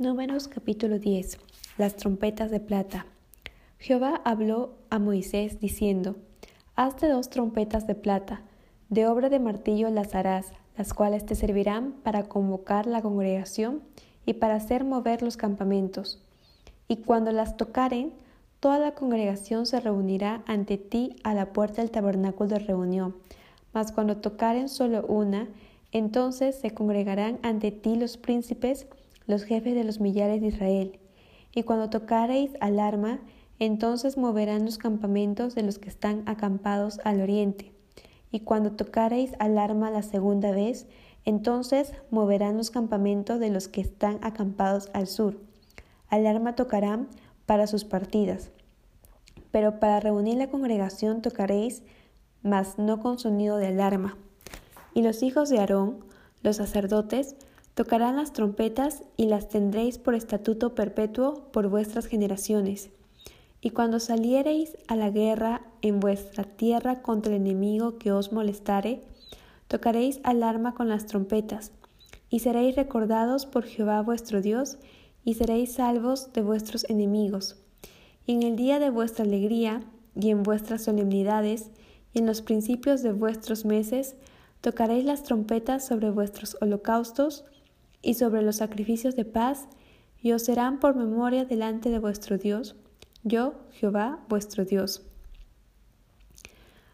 Números capítulo 10. Las trompetas de plata. Jehová habló a Moisés diciendo, Hazte dos trompetas de plata, de obra de martillo las harás, las cuales te servirán para convocar la congregación y para hacer mover los campamentos. Y cuando las tocaren, toda la congregación se reunirá ante ti a la puerta del tabernáculo de reunión. Mas cuando tocaren solo una, entonces se congregarán ante ti los príncipes, los jefes de los millares de Israel. Y cuando tocareis alarma, entonces moverán los campamentos de los que están acampados al oriente. Y cuando tocareis alarma la segunda vez, entonces moverán los campamentos de los que están acampados al sur. Alarma tocarán para sus partidas. Pero para reunir la congregación tocaréis, mas no con sonido de alarma. Y los hijos de Aarón, los sacerdotes, Tocarán las trompetas y las tendréis por estatuto perpetuo por vuestras generaciones. Y cuando saliereis a la guerra en vuestra tierra contra el enemigo que os molestare, tocaréis alarma con las trompetas, y seréis recordados por Jehová vuestro Dios, y seréis salvos de vuestros enemigos. Y en el día de vuestra alegría, y en vuestras solemnidades, y en los principios de vuestros meses, tocaréis las trompetas sobre vuestros holocaustos, y sobre los sacrificios de paz, y os serán por memoria delante de vuestro Dios, yo, Jehová, vuestro Dios.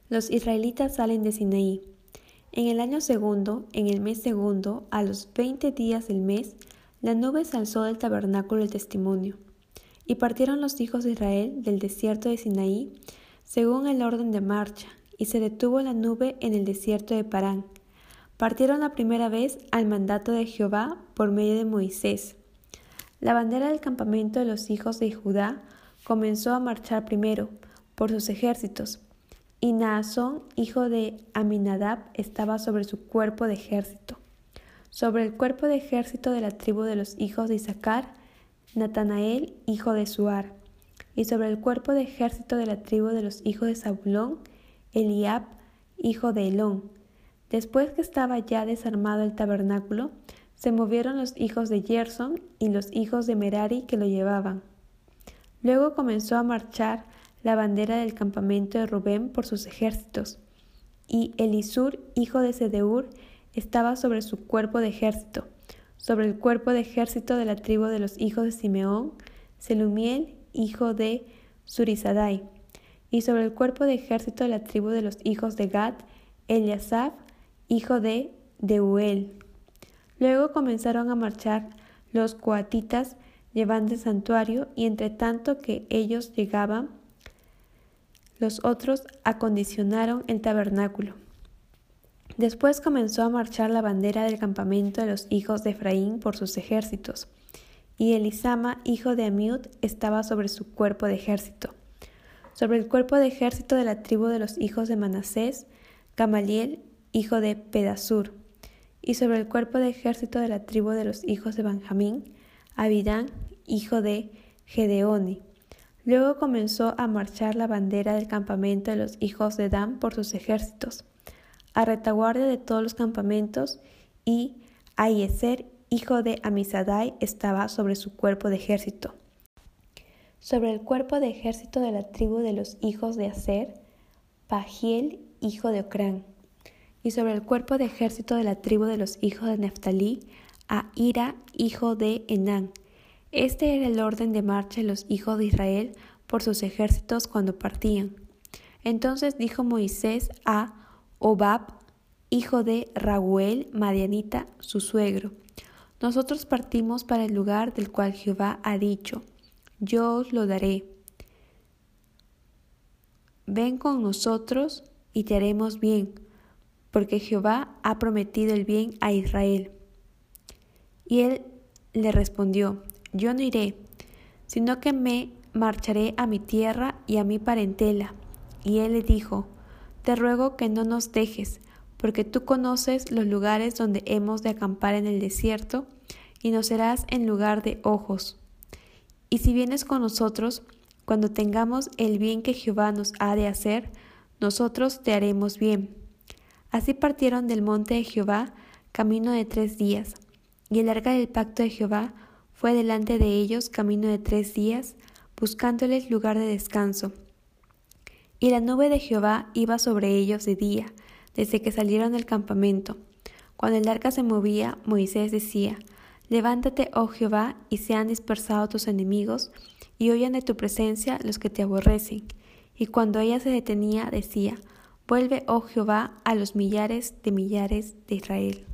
Los israelitas salen de Sinaí. En el año segundo, en el mes segundo, a los veinte días del mes, la nube se alzó del tabernáculo del testimonio. Y partieron los hijos de Israel del desierto de Sinaí, según el orden de marcha, y se detuvo la nube en el desierto de Parán partieron la primera vez al mandato de Jehová por medio de Moisés. La bandera del campamento de los hijos de Judá comenzó a marchar primero por sus ejércitos, y Naasón, hijo de Aminadab, estaba sobre su cuerpo de ejército. Sobre el cuerpo de ejército de la tribu de los hijos de Isaacar, Natanael, hijo de Suar, y sobre el cuerpo de ejército de la tribu de los hijos de Zabulón, Eliab, hijo de Elón, Después que estaba ya desarmado el tabernáculo, se movieron los hijos de Gerson y los hijos de Merari que lo llevaban. Luego comenzó a marchar la bandera del campamento de Rubén por sus ejércitos, y Elisur, hijo de Sedeur, estaba sobre su cuerpo de ejército, sobre el cuerpo de ejército de la tribu de los hijos de Simeón, Selumiel, hijo de Surizadai, y sobre el cuerpo de ejército de la tribu de los hijos de Gad, Eliasaf, hijo de Deuel. Luego comenzaron a marchar los coatitas llevando el santuario y entre tanto que ellos llegaban, los otros acondicionaron el tabernáculo. Después comenzó a marchar la bandera del campamento de los hijos de Efraín por sus ejércitos, y Elisama, hijo de Amiud, estaba sobre su cuerpo de ejército. Sobre el cuerpo de ejército de la tribu de los hijos de Manasés, Gamaliel, hijo de Pedasur, y sobre el cuerpo de ejército de la tribu de los hijos de Benjamín, Abidán, hijo de Gedeoni. Luego comenzó a marchar la bandera del campamento de los hijos de Dan por sus ejércitos, a retaguardia de todos los campamentos, y Aieser, hijo de Amisadai, estaba sobre su cuerpo de ejército. Sobre el cuerpo de ejército de la tribu de los hijos de Aser, Pagiel, hijo de Ocrán y sobre el cuerpo de ejército de la tribu de los hijos de Neftalí, a Ira, hijo de Enán. Este era el orden de marcha de los hijos de Israel por sus ejércitos cuando partían. Entonces dijo Moisés a Obab, hijo de Raguel, Madianita, su suegro, Nosotros partimos para el lugar del cual Jehová ha dicho, yo os lo daré. Ven con nosotros y te haremos bien porque Jehová ha prometido el bien a Israel. Y él le respondió, yo no iré, sino que me marcharé a mi tierra y a mi parentela. Y él le dijo, te ruego que no nos dejes, porque tú conoces los lugares donde hemos de acampar en el desierto, y nos serás en lugar de ojos. Y si vienes con nosotros, cuando tengamos el bien que Jehová nos ha de hacer, nosotros te haremos bien Así partieron del monte de Jehová camino de tres días, y el arca del pacto de Jehová fue delante de ellos camino de tres días, buscándoles lugar de descanso. Y la nube de Jehová iba sobre ellos de día, desde que salieron del campamento. Cuando el arca se movía, Moisés decía, Levántate, oh Jehová, y sean dispersados tus enemigos, y oyan de tu presencia los que te aborrecen. Y cuando ella se detenía, decía, Vuelve, oh Jehová, a los millares de millares de Israel.